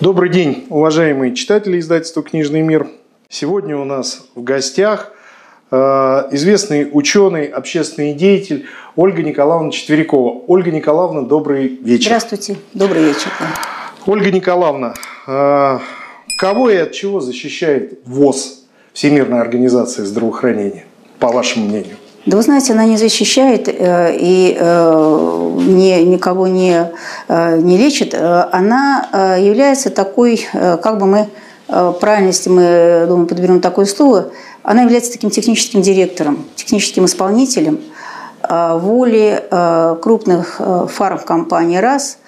Добрый день, уважаемые читатели издательства «Книжный мир». Сегодня у нас в гостях э, известный ученый, общественный деятель Ольга Николаевна Четверякова. Ольга Николаевна, добрый вечер. Здравствуйте, добрый вечер. Ольга Николаевна, э, кого и от чего защищает ВОЗ, Всемирная организация здравоохранения, по вашему мнению? Да вы знаете, она не защищает э, и э, не, никого не, э, не лечит. Она является такой, как бы мы, правильно, если мы, думаю, подберем такое слово, она является таким техническим директором, техническим исполнителем воли крупных фармкомпаний «Раз»,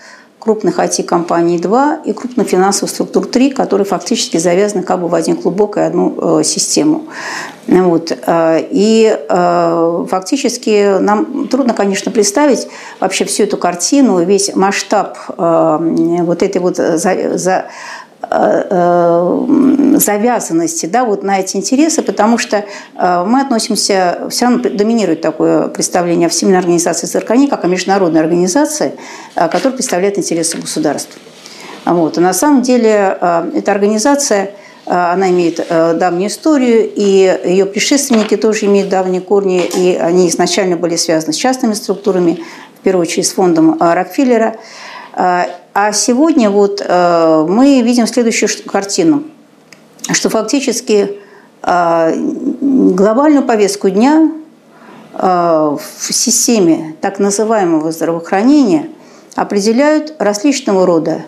крупных IT-компаний 2 и крупных финансовых структур 3, которые фактически завязаны как бы в один клубок и одну э, систему. Вот. Э, и э, фактически нам трудно, конечно, представить вообще всю эту картину, весь масштаб вот этой вот за, за Э, э, завязанности да, вот на эти интересы, потому что э, мы относимся, все равно доминирует такое представление о Всемирной организации ЦРКНИ как о международной организации, которая представляет интересы государства. Вот. И на самом деле эта организация, она имеет давнюю историю, и ее предшественники тоже имеют давние корни, и они изначально были связаны с частными структурами, в первую очередь с фондом Рокфеллера. А сегодня вот э, мы видим следующую картину, что фактически э, глобальную повестку дня э, в системе так называемого здравоохранения определяют различного рода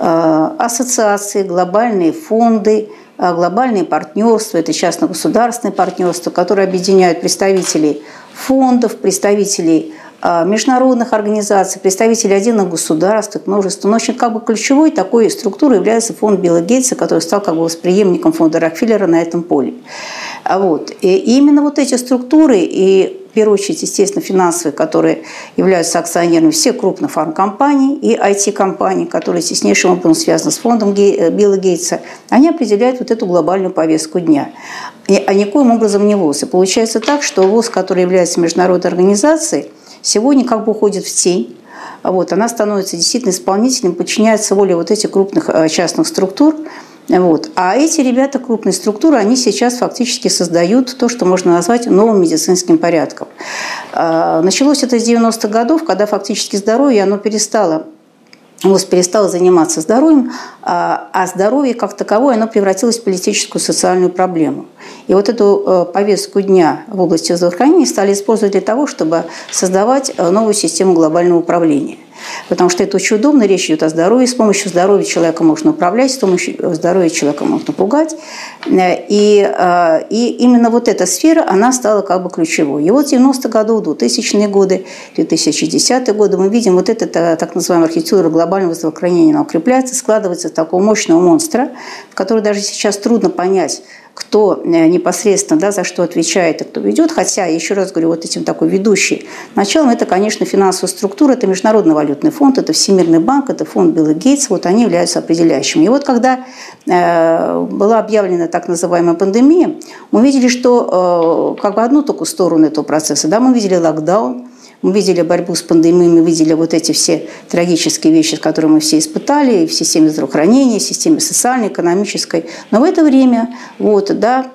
ассоциации, глобальные фонды, глобальные партнерства, это частно-государственные партнерства, которые объединяют представителей фондов, представителей международных организаций, представителей отдельных государств, их множество. Но очень как бы ключевой такой структурой является фонд Билла Гейтса, который стал как бы восприемником фонда Рокфеллера на этом поле. А вот. И именно вот эти структуры и в первую очередь, естественно, финансовые, которые являются акционерами всех крупных фармкомпаний и IT-компаний, которые теснейшим образом связаны с фондом э, Билла Гейтса, они определяют вот эту глобальную повестку дня. А никоим образом не ВОЗ. И получается так, что ВОЗ, который является международной организацией, сегодня как бы уходит в тень. Вот, она становится действительно исполнителем, подчиняется воле вот этих крупных э, частных структур. Вот. А эти ребята, крупные структуры, они сейчас фактически создают то, что можно назвать новым медицинским порядком. А, началось это с 90-х годов, когда фактически здоровье оно перестало ВОЗ перестал заниматься здоровьем, а, а здоровье как таковое оно превратилось в политическую социальную проблему. И вот эту э, повестку дня в области здравоохранения стали использовать для того, чтобы создавать э, новую систему глобального управления. Потому что это очень удобно, речь идет о здоровье. С помощью здоровья человека можно управлять, с помощью здоровья человека можно пугать. И, э, и именно вот эта сфера, она стала как бы ключевой. И вот в 90-х годах, 2000-е годы, 2010-е годы мы видим вот эта так называемая архитектура глобального здравоохранения, она укрепляется, складывается в такого мощного монстра, который даже сейчас трудно понять, кто э, непосредственно да, за что отвечает и кто ведет. Хотя, еще раз говорю, вот этим такой ведущий началом это, конечно, финансовая структура, это Международный валютный фонд, это Всемирный банк, это фонд Билла Гейтса, вот они являются определяющими. И вот когда э, была объявлена так называемая пандемия, мы видели, что э, как бы одну только сторону этого процесса, да, мы видели локдаун, мы видели борьбу с пандемией, мы видели вот эти все трагические вещи, которые мы все испытали в системе здравоохранения, в системе социальной, экономической. Но в это время вот, да,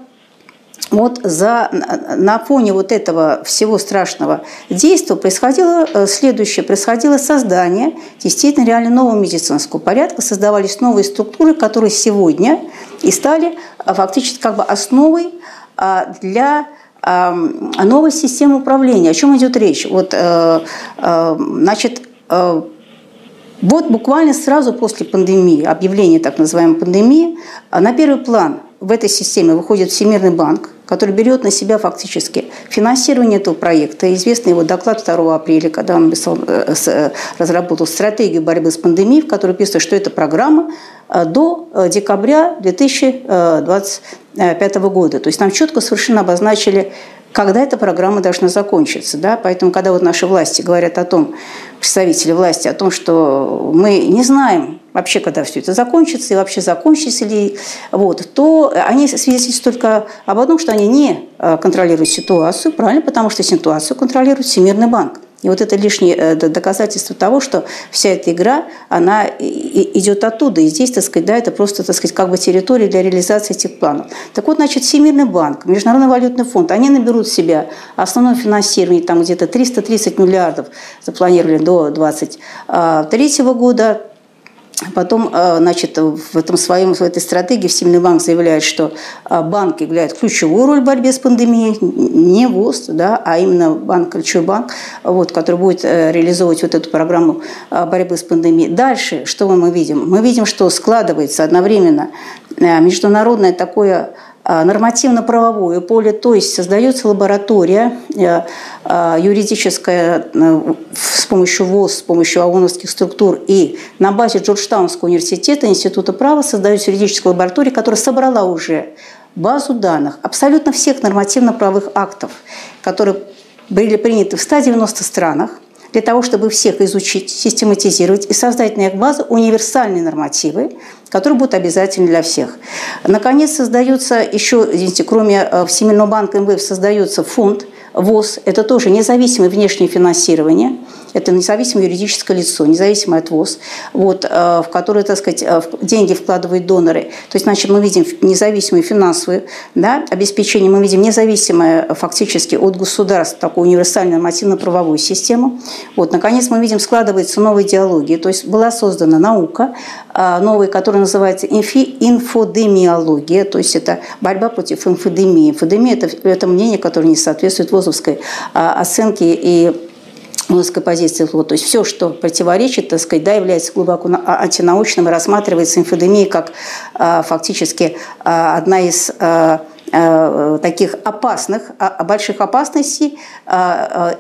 вот за, на фоне вот этого всего страшного действия происходило э, следующее. Происходило создание действительно реально нового медицинского порядка, создавались новые структуры, которые сегодня и стали э, фактически как бы основой а, для новой системы управления. О чем идет речь? Вот, э, э, значит, э, вот буквально сразу после пандемии, объявления так называемой пандемии, на первый план в этой системе выходит Всемирный банк, который берет на себя фактически финансирование этого проекта. Известный его доклад 2 апреля, когда он разработал стратегию борьбы с пандемией, в которой писано, что это программа до декабря 2025 года. То есть нам четко совершенно обозначили когда эта программа должна закончиться. Да? Поэтому, когда вот наши власти говорят о том, представители власти, о том, что мы не знаем вообще, когда все это закончится, и вообще закончится ли, вот, то они свидетельствуют только об одном, что они не э, контролируют ситуацию, правильно, потому что ситуацию контролирует Всемирный банк. И вот это лишнее э, доказательство того, что вся эта игра, она идет оттуда. И здесь, так сказать, да, это просто, так сказать, как бы территория для реализации этих планов. Так вот, значит, Всемирный банк, Международный валютный фонд, они наберут в себя основное финансирование, там где-то 330 миллиардов запланировали до 2023 года, Потом, э, значит, в, этом своем, в этой стратегии Всемирный банк заявляет, что э, банк играет ключевую роль в борьбе с пандемией, не ВОЗ, да, а именно банк, ключевой банк, вот, который будет э, реализовывать вот эту программу борьбы с пандемией. Дальше, что мы видим? Мы видим, что складывается одновременно международное такое нормативно-правовое поле, то есть создается лаборатория э, а, юридическая э, с помощью ВОЗ, с помощью ООНовских структур и на базе Джорджтаунского университета, Института права создается юридическая лаборатория, которая собрала уже базу данных абсолютно всех нормативно-правовых актов, которые были приняты в 190 странах, для того, чтобы всех изучить, систематизировать и создать на их базу универсальные нормативы, которые будут обязательны для всех. Наконец, создается еще, извините, кроме э, Всемирного банка МВФ, создается фонд ВОЗ. Это тоже независимое внешнее финансирование – это независимое юридическое лицо, независимое от вот, э, в которое, так сказать, э, деньги вкладывают доноры. То есть, значит, мы видим независимую финансовую да, обеспечение, мы видим независимое э, фактически от государства такую универсальную нормативно-правовую систему. Вот, наконец, мы видим, складывается новая идеология. То есть была создана наука новая, которая называется инфодемиология, то есть это борьба против инфодемии. Инфодемия – это, это мнение, которое не соответствует ВОЗовской оценке и узкой позиции флота. То есть все, что противоречит, так сказать, да, является глубоко а, антинаучным и рассматривается инфодемией как а, фактически а, одна из таких опасных, больших опасностей,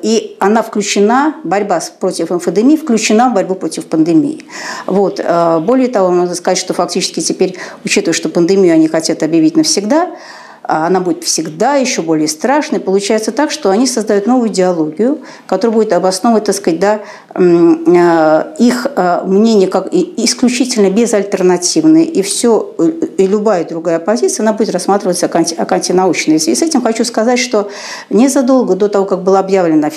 и она включена, борьба против инфодемии включена в борьбу против пандемии. Вот. Более того, можно сказать, что фактически теперь, учитывая, что пандемию они хотят объявить навсегда, она будет всегда еще более страшной. Получается так, что они создают новую идеологию, которая будет обосновывать, так сказать, да, э, их э, мнение как исключительно безальтернативное, и все, э, и любая другая позиция, она будет рассматриваться как, анти, как антинаучная. И с этим хочу сказать, что незадолго до того, как была объявлена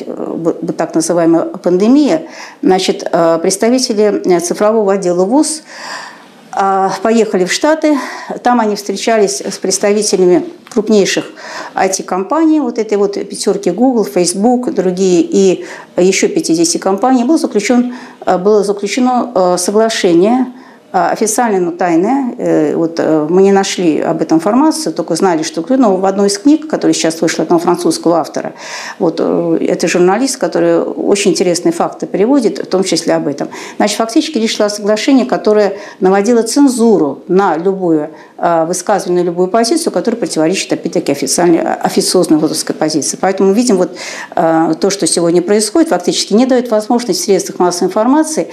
так называемая пандемия, значит, представители цифрового отдела ВУЗ а, поехали в Штаты. Там они встречались с представителями крупнейших IT-компаний, вот этой вот пятерки Google, Facebook, другие и еще 50 компаний, был заключен, было заключено э, соглашение – а, официально, но тайное. Э, вот э, мы не нашли об этом информацию, только знали, что ну, в одной из книг, которая сейчас вышла одного французского автора, вот э, это журналист, который очень интересные факты переводит, в том числе об этом. Значит, фактически речь шла о соглашении, которое наводило цензуру на любую высказывание, любую позицию, которая противоречит, опять-таки, официальной, официозной вузовской позиции. Поэтому видим вот то, что сегодня происходит, фактически не дает возможности в средствах массовой информации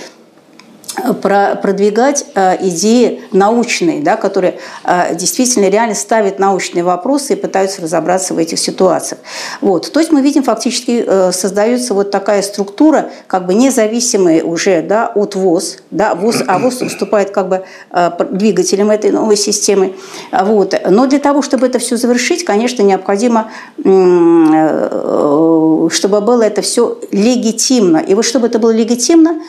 продвигать э, идеи научные, да, которые э, действительно реально ставят научные вопросы и пытаются разобраться в этих ситуациях. Вот. То есть мы видим, фактически э, создается вот такая структура, как бы независимая уже да, от ВОЗ, да, ВОЗ, а ВОЗ выступает как бы двигателем этой новой системы. Вот. Но для того, чтобы это все завершить, конечно, необходимо, чтобы было это все легитимно. И вот чтобы это было легитимно,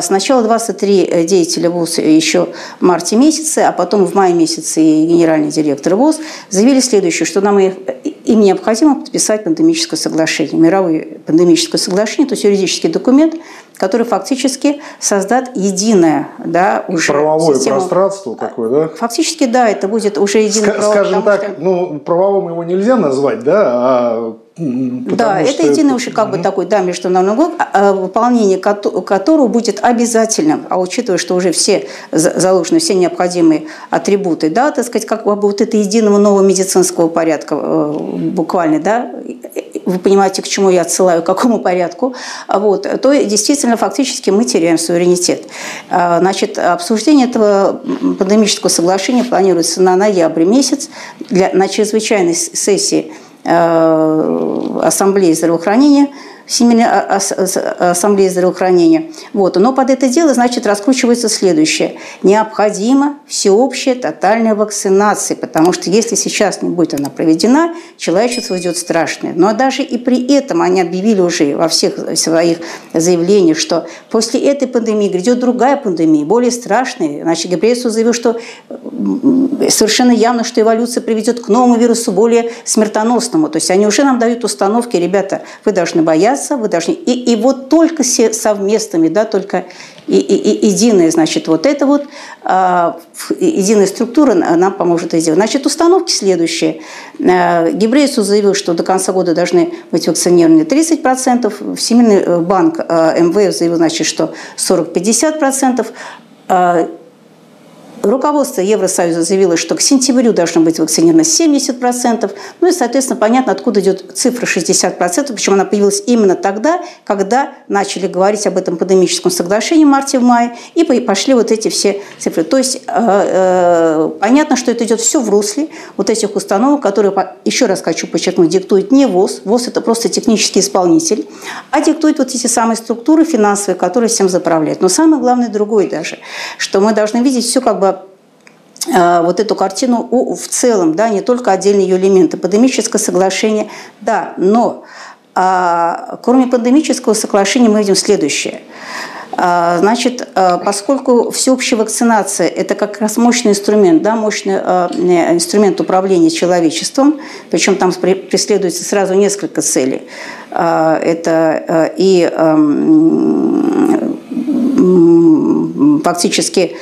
сначала 23 три э, деятеля ВУЗ еще в марте месяце, а потом в мае месяце и генеральный директор ВУЗ заявили следующее, что нам им необходимо подписать пандемическое соглашение, мировое пандемическое соглашение, то есть юридический документ, который фактически создаст единое, да, уже правовое систему. пространство такое, да? Фактически, да, это будет уже единое Ска- Скажем так, что... ну правовым его нельзя назвать, да, а да, это единый уже как бы такой да, международный угол, а, а, выполнение которого будет обязательным, а учитывая, что уже все заложены, все необходимые атрибуты, да, так сказать, как бы вот это единого нового медицинского порядка э, буквально, да, вы понимаете, к чему я отсылаю, к какому порядку, вот, то действительно фактически мы теряем суверенитет. А, значит, обсуждение этого пандемического соглашения планируется на ноябрь месяц. Для, на чрезвычайной сессии Ассамблеи здравоохранения Всемирной ассамблеи здравоохранения. Вот. Но под это дело, значит, раскручивается следующее. Необходима всеобщая тотальная вакцинация, потому что если сейчас не будет она проведена, человечество уйдет страшное. Но даже и при этом они объявили уже во всех своих заявлениях, что после этой пандемии грядет другая пандемия, более страшная. Значит, Гебрейсу заявил, что совершенно явно, что эволюция приведет к новому вирусу, более смертоносному. То есть они уже нам дают установки, ребята, вы должны бояться, вы должны... И, и вот только все совместными, да, только и, и, и единая, значит, вот это вот, а, единая структура нам поможет это сделать. Значит, установки следующие. Гебрейсу заявил, что до конца года должны быть вакцинированы 30%, Всемирный э, банк а, МВФ заявил, значит, что 40-50%, а, Руководство Евросоюза заявило, что к сентябрю должно быть вакцинировано 70%. Ну и, соответственно, понятно, откуда идет цифра 60%, почему она появилась именно тогда, когда начали говорить об этом пандемическом соглашении в марте-мае, и пошли вот эти все цифры. То есть э, э, понятно, что это идет все в русле вот этих установок, которые, еще раз хочу подчеркнуть, диктует не ВОЗ, ВОЗ – это просто технический исполнитель, а диктует вот эти самые структуры финансовые, которые всем заправляют. Но самое главное другое даже, что мы должны видеть все как бы вот эту картину в целом, да, не только отдельные ее элементы. Пандемическое соглашение, да, но а, кроме пандемического соглашения мы видим следующее. А, значит, а, поскольку всеобщая вакцинация – это как раз мощный инструмент, да, мощный инструмент управления человечеством, причем там преследуется сразу несколько целей. Это и фактически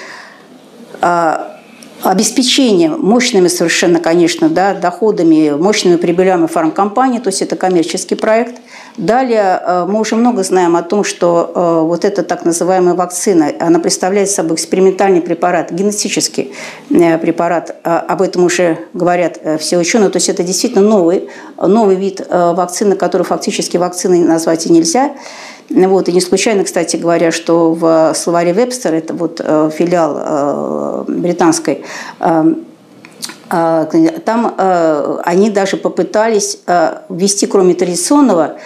обеспечение мощными совершенно, конечно, да, доходами, мощными прибылями фармкомпании, то есть это коммерческий проект. Далее э, мы уже много знаем о том, что э, вот эта так называемая вакцина, она представляет собой экспериментальный препарат, генетический э, препарат. Об этом уже говорят все ученые. То есть это действительно новый, новый вид вакцины, который фактически вакциной назвать и нельзя. Вот, и не случайно, кстати говоря, что в словаре Вебстер, это вот филиал британской там они даже попытались ввести, кроме традиционного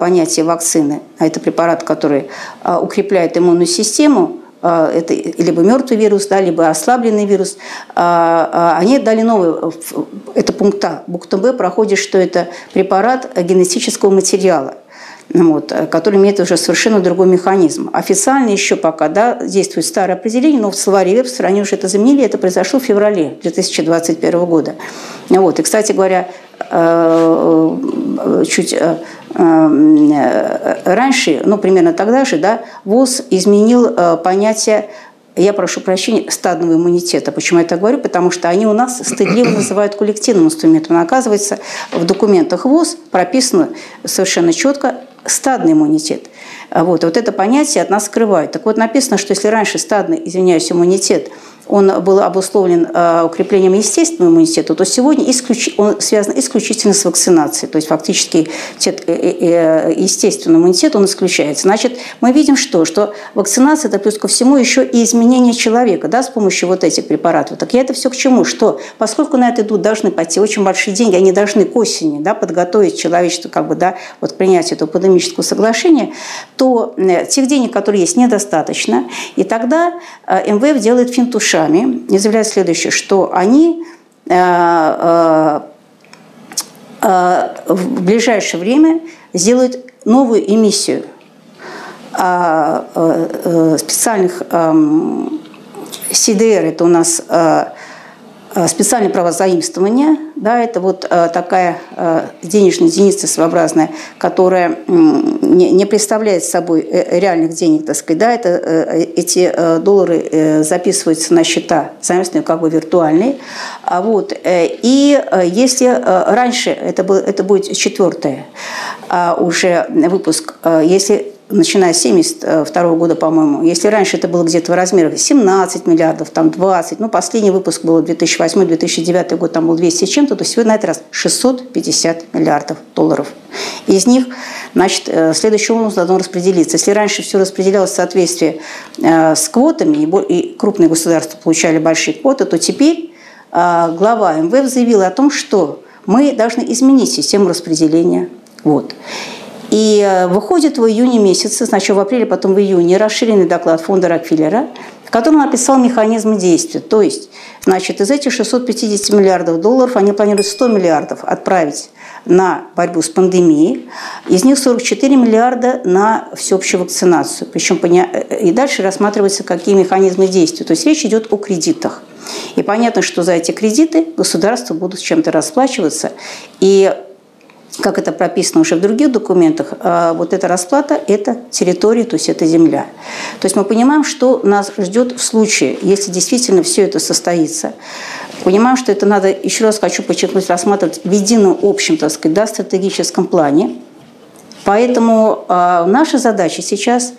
понятия вакцины, а это препарат, который укрепляет иммунную систему, это либо мертвый вирус, да, либо ослабленный вирус, они дали новый, это пункт А. Пунктом Б проходит, что это препарат генетического материала вот, э, который имеет уже совершенно другой механизм. Официально еще пока да, действует старое определение, но в словаре Вебстера они уже это заменили, это произошло в феврале 2021 года. Вот. И, кстати говоря, э, э, чуть раньше, ну, примерно тогда же, да, ВОЗ изменил понятие я прошу прощения, стадного иммунитета. Почему я так говорю? Потому что они у нас стыдливо называют коллективным инструментом. Но оказывается, в документах ВОЗ прописано совершенно четко стадный иммунитет. Вот, вот это понятие от нас скрывают. Так вот, написано, что если раньше стадный, извиняюсь, иммунитет – он был обусловлен э, укреплением естественного иммунитета, то сегодня исключ... он связан исключительно с вакцинацией. То есть фактически э, э, естественный иммунитет он исключается. Значит, мы видим что? Что вакцинация – это плюс ко всему еще и изменение человека да, с помощью вот этих препаратов. Так я это все к чему? Что поскольку на это идут, должны пойти очень большие деньги, они должны к осени да, подготовить человечество как бы, да, вот к принятию этого пандемического соглашения, то тех денег, которые есть, недостаточно. И тогда МВФ делает финтуш ушами и заявляет следующее, что они э, э, э, в ближайшее время сделают новую эмиссию специальных эм, CDR, это у нас специальное право заимствования, да, это вот э, такая э, денежная единица своеобразная, которая не представляет собой реальных денег, так сказать, да, это, эти доллары записываются на счета заимствования как бы виртуальные, а вот, и если раньше, это, был, это будет четвертый а уже выпуск, если начиная с 1972 года, по-моему. Если раньше это было где-то в размерах 17 миллиардов, там 20, ну, последний выпуск был 2008-2009 год, там был 200 с чем-то, то сегодня на этот раз 650 миллиардов долларов. Из них, значит, э, следующий образом должно распределиться. Если раньше все распределялось в соответствии э, с квотами, и крупные государства получали большие квоты, то теперь э, глава МВФ заявила о том, что мы должны изменить систему распределения. Вот. И выходит в июне месяце, сначала в апреле, потом в июне, расширенный доклад фонда Рокфеллера, в котором он описал механизмы действия. То есть, значит, из этих 650 миллиардов долларов они планируют 100 миллиардов отправить на борьбу с пандемией. Из них 44 миллиарда на всеобщую вакцинацию. Причем и дальше рассматриваются, какие механизмы действия. То есть речь идет о кредитах. И понятно, что за эти кредиты государства будут чем-то расплачиваться. И как это прописано уже в других документах, а, вот эта расплата – это территория, то есть это земля. То есть мы понимаем, что нас ждет в случае, если действительно все это состоится. Понимаем, что это надо, еще раз хочу подчеркнуть, рассматривать в едином общем, так сказать, да, стратегическом плане. Поэтому э, наша задача сейчас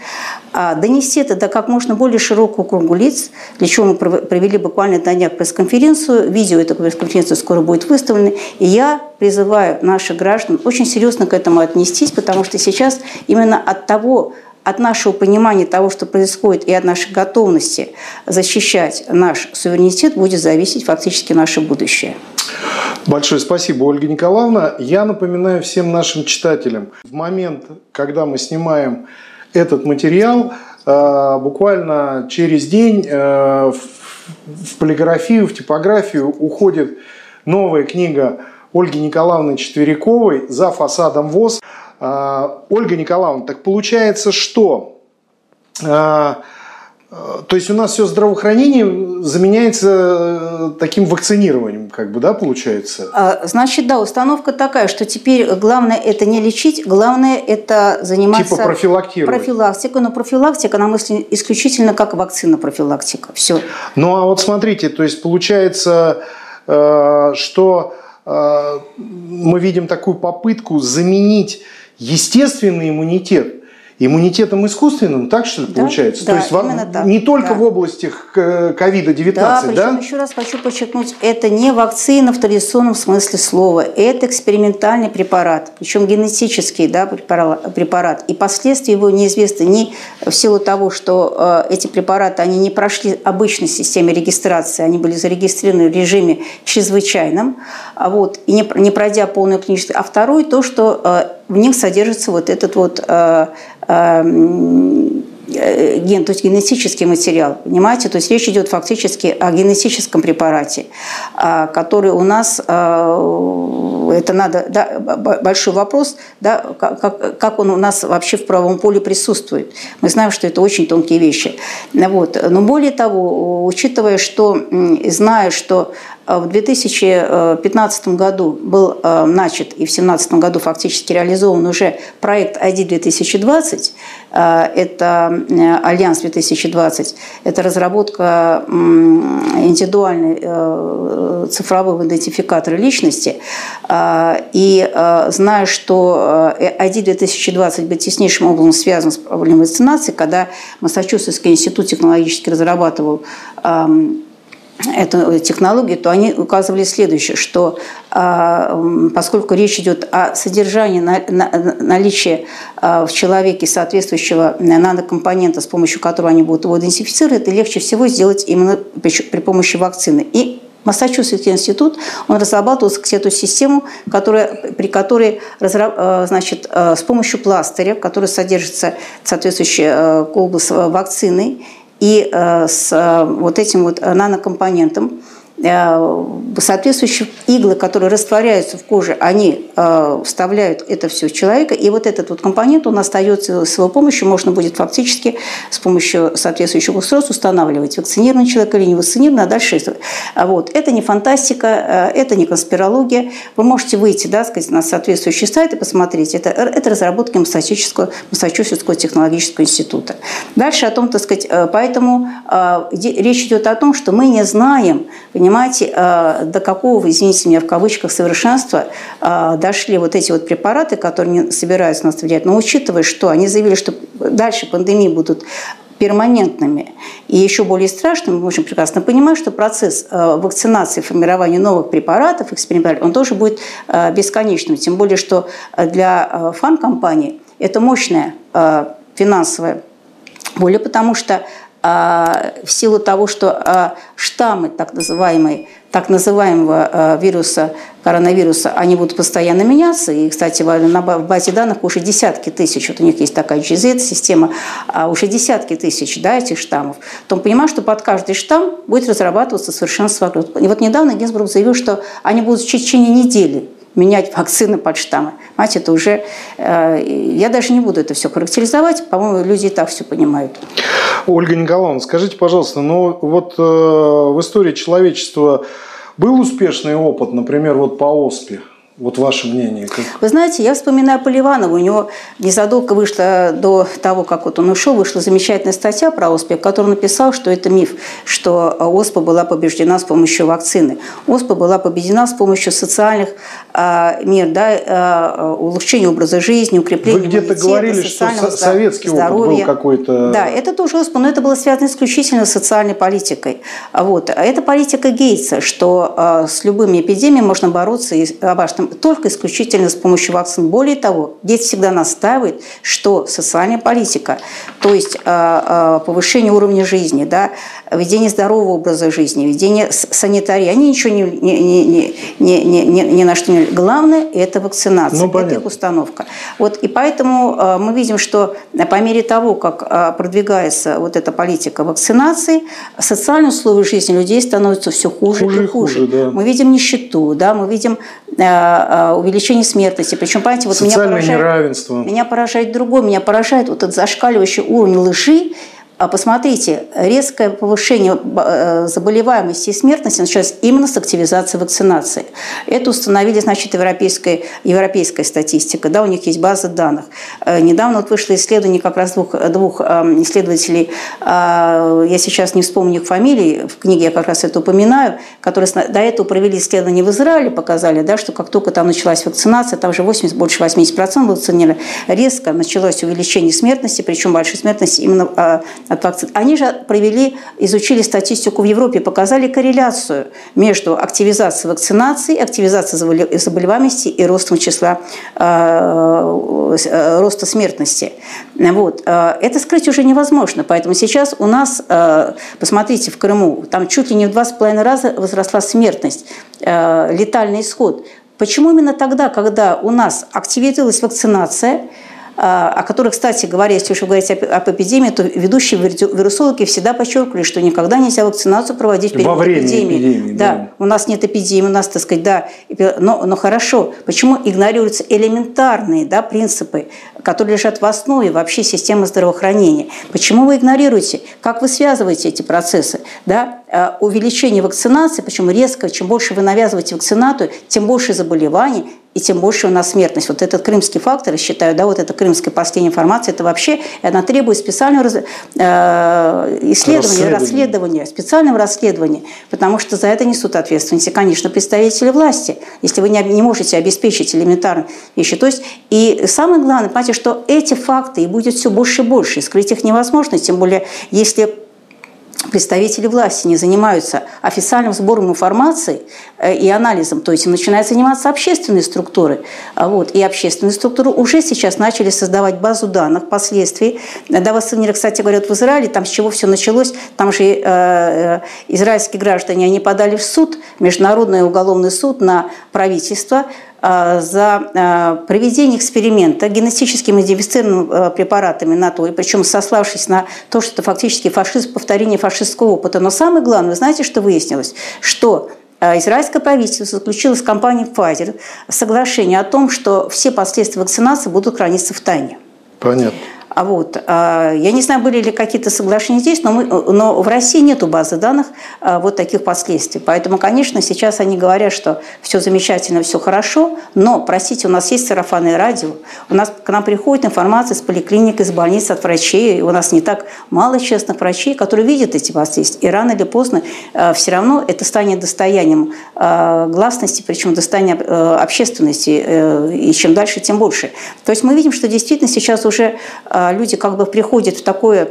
э, донести это до как можно более широкого кругу лиц, для чего мы провели буквально на днях пресс-конференцию. Видео этой пресс-конференции скоро будет выставлено. И я призываю наших граждан очень серьезно к этому отнестись, потому что сейчас именно от того, от нашего понимания того, что происходит, и от нашей готовности защищать наш суверенитет будет зависеть фактически наше будущее. Большое спасибо, Ольга Николаевна. Я напоминаю всем нашим читателям, в момент, когда мы снимаем этот материал, э, буквально через день э, в полиграфию, в типографию уходит новая книга Ольги Николаевны Четвериковой «За фасадом ВОЗ». Э, Ольга Николаевна, так получается, что Э, то есть у нас все здравоохранение заменяется э, таким вакцинированием, как бы, да, получается? А, значит, да, установка такая, что теперь главное это не лечить, главное это заниматься... Типа профилактировать. Профилактика, но профилактика, на мысли, исключительно как вакцина профилактика. Все. Ну, а вот смотрите, то есть получается, э, что мы видим такую попытку заменить естественный иммунитет иммунитетом искусственным, так что ли да, получается? Да, То есть именно так, не только да. в области ковида-19, да? причем да? еще раз хочу подчеркнуть, это не вакцина в традиционном смысле слова, это экспериментальный препарат, причем генетический да, препарат, и последствия его неизвестны ни в силу того, что э, эти препараты, они не прошли обычной системе регистрации, они были зарегистрированы в режиме чрезвычайном, а вот, и не, не пройдя полную клиническую. А второй, то, что э, в них содержится вот этот вот э, э, ген, то есть генетический материал, понимаете? То есть речь идет фактически о генетическом препарате, а, который у нас, э, это надо, да, большой вопрос, да, как, как он у нас вообще в правом поле присутствует. Мы знаем, что это очень тонкие вещи. Вот. Но более того, учитывая, что, зная, что Э, в 2015 году был э, начат и в 2017 году фактически реализован уже проект ID-2020. Э, это Альянс 2020. Это разработка индивидуальной цифрового идентификатора личности. И зная, что ID-2020 будет теснейшим образом связан с проблемой вакцинации, когда Массачусетский институт технологически разрабатывал эм, эту технологию, то они указывали следующее, что а, поскольку речь идет о содержании наличия а, в человеке соответствующего нанокомпонента, с помощью которого они будут его идентифицировать, это легче всего сделать именно при помощи вакцины. И Массачусетский институт, он разрабатывал эту систему, которая, при которой а, значит, с помощью пластыря, который содержится соответствующей колбы с вакциной, и э, с э, вот этим вот нанокомпонентом Э, соответствующие иглы, которые растворяются в коже, они э, вставляют это все в человека, и вот этот вот компонент, он остается с его помощью, можно будет фактически с помощью соответствующих устройств устанавливать, вакцинированный человек или не вакцинированный, а дальше а вот. Это не фантастика, э, это не конспирология. Вы можете выйти, да, сказать, на соответствующий сайт и посмотреть. Это, это разработки Массачусетского, Массачусетского технологического института. Дальше о том, так сказать, поэтому речь идет о том, что мы не знаем, понимаете, э, до какого, извините меня, в кавычках, совершенства э, дошли вот эти вот препараты, которые не собираются нас влиять. Но учитывая, что они заявили, что дальше пандемии будут перманентными и еще более страшными, мы можем прекрасно понимать, что процесс э, вакцинации, формирования новых препаратов, экспериментальных, он тоже будет бесконечным. Тем более, что для фан-компаний это мощная финансовая более потому что в силу того, что штаммы так называемые так называемого э, вируса, коронавируса, они будут постоянно меняться. И, кстати, на базе данных уже десятки тысяч, вот у них есть такая GZ-система, а уже десятки тысяч да, этих штаммов. То мы понимаем, что под каждый штамм будет разрабатываться совершенство И вот недавно Гинзбург заявил, что они будут в течение недели менять вакцины под штаммы. Понимаете, это уже... Э, я даже не буду это все характеризовать, по-моему, люди и так все понимают. Ольга Николаевна, скажите, пожалуйста, ну вот э, в истории человечества был успешный опыт, например, вот по ОСПе? Вот ваше мнение? Как... Вы знаете, я вспоминаю Поливанова. У него незадолго вышла, до того, как вот он ушел, вышла замечательная статья про ОСП, в которой он написал, что это миф, что ОСПа была побеждена с помощью вакцины. ОСПа была побеждена с помощью социальных э, мер, да, э, улучшения образа жизни, укрепления Вы где-то говорили, что советский здоровья. опыт был какой-то... Да, это тоже ОСПа, но это было связано исключительно с социальной политикой. Вот. Это политика Гейтса, что э, с любыми эпидемиями можно бороться и обашным только исключительно с помощью вакцин. Более того, дети всегда настаивают, что социальная политика, то есть э, э, повышение уровня жизни, да, ведение здорового образа жизни, ведение санитарии, они ничего не, не, не, не, не, не, не на что не... Главное – это вакцинация, ну, это их установка. Вот, и поэтому э, мы видим, что по мере того, как продвигается вот эта политика вакцинации, социальные условия жизни людей становятся все хуже, хуже и хуже. хуже да. Мы видим нищету, да, мы видим Э, увеличение смертности. Причем, понимаете, вот меня поражает, неравенство. меня поражает другое, меня поражает вот этот зашкаливающий уровень лжи а посмотрите, резкое повышение э, заболеваемости и смертности началось именно с активизации вакцинации. Это установили, значит, европейская, европейская статистика, да, у них есть база данных. Э, недавно вот вышло исследование как раз двух, двух эм, исследователей, э, я сейчас не вспомню их фамилии, в книге я как раз это упоминаю, которые до этого провели исследование в Израиле, показали, да, что как только там началась вакцинация, там уже 80, больше 80% вакцинировали, резко началось увеличение смертности, причем большой смертности именно вакцин. Они же провели, изучили статистику в Европе, показали корреляцию между активизацией вакцинации, активизацией заболеваемости и ростом числа, э, э, роста смертности. Вот. Э, это скрыть уже невозможно. Поэтому сейчас у нас, посмотрите, в Крыму, там чуть ли не в два с половиной раза возросла смертность, летальный исход. Почему именно тогда, когда у нас активизировалась вакцинация, о которых, кстати говоря, если уже говорить об эпидемии, то ведущие вирусологи всегда подчеркивали, что никогда нельзя вакцинацию проводить в период Во время эпидемии. эпидемии да. да, у нас нет эпидемии, у нас, так сказать, да, но, но хорошо. Почему игнорируются элементарные да, принципы, которые лежат в основе вообще системы здравоохранения? Почему вы игнорируете? Как вы связываете эти процессы? Да? А, увеличение вакцинации, почему резко, чем больше вы навязываете вакцинацию, тем больше заболеваний, и тем больше у нас смертность. Вот этот крымский фактор, я считаю, да, вот эта крымская последняя информация, это вообще, она требует специального э, исследования, расследования. расследования, специального расследования, потому что за это несут ответственность, и, конечно, представители власти, если вы не, не можете обеспечить элементарные вещи. То есть, и самое главное, понимаете, что эти факты и будет все больше и больше, скрыть их невозможно, тем более, если представители власти не занимаются официальным сбором информации э, и анализом, то есть начинают заниматься общественные структуры. А вот. И общественные структуры уже сейчас начали создавать базу данных последствий. Да, вас, кстати, говорят, в Израиле, там с чего все началось, там же э, э, израильские граждане, они подали в суд, Международный уголовный суд на правительство, за э, проведение эксперимента генетически модифицированными э, препаратами на то, и причем сославшись на то, что это фактически фашизм, повторение фашистского опыта. Но самое главное, знаете, что выяснилось? Что Израильское правительство заключило с компанией Pfizer соглашение о том, что все последствия вакцинации будут храниться в тайне. Понятно. А вот, а, я не знаю, были ли какие-то соглашения здесь, но, мы, но в России нет базы данных а, вот таких последствий. Поэтому, конечно, сейчас они говорят, что все замечательно, все хорошо, но, простите, у нас есть сарафанное радио, у нас к нам приходит информация с поликлиник, из больниц, от врачей, у нас не так мало честных врачей, которые видят эти последствия. И рано или поздно все равно это станет достоянием гласности, причем достоянием общественности, э, и чем дальше, тем больше. То есть мы видим, что действительно сейчас уже люди как бы приходят в такое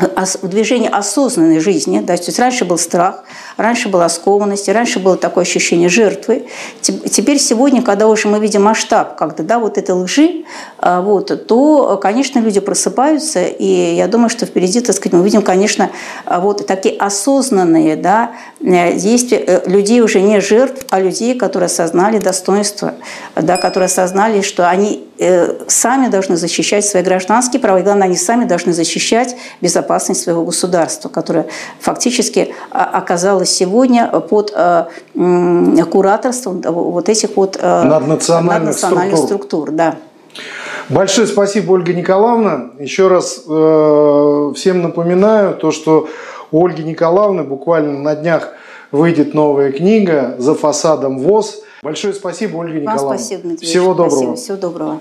в движении осознанной жизни. Да, то есть раньше был страх, раньше была скованность, раньше было такое ощущение жертвы. Теперь сегодня, когда уже мы видим масштаб когда, да, вот этой лжи, а, вот, то, конечно, люди просыпаются, и я думаю, что впереди, так сказать, мы видим, конечно, а, вот такие осознанные да, э, действия э, людей уже не жертв, а людей, которые осознали достоинство, да, которые осознали, что они э, сами должны защищать свои гражданские права, и главное, они сами должны защищать безопасность безопасность своего государства, которое фактически а, оказалось сегодня под а, кураторством вот этих вот а, наднациональных, наднациональных структур. структур да. Большое спасибо, Ольга Николаевна. Еще раз э, всем напоминаю то, что у Ольги Николаевны буквально на днях выйдет новая книга «За фасадом ВОЗ». Большое спасибо, Ольга Николаевна. Вам спасибо, Дмитрий Всего доброго. Спасибо, всего доброго.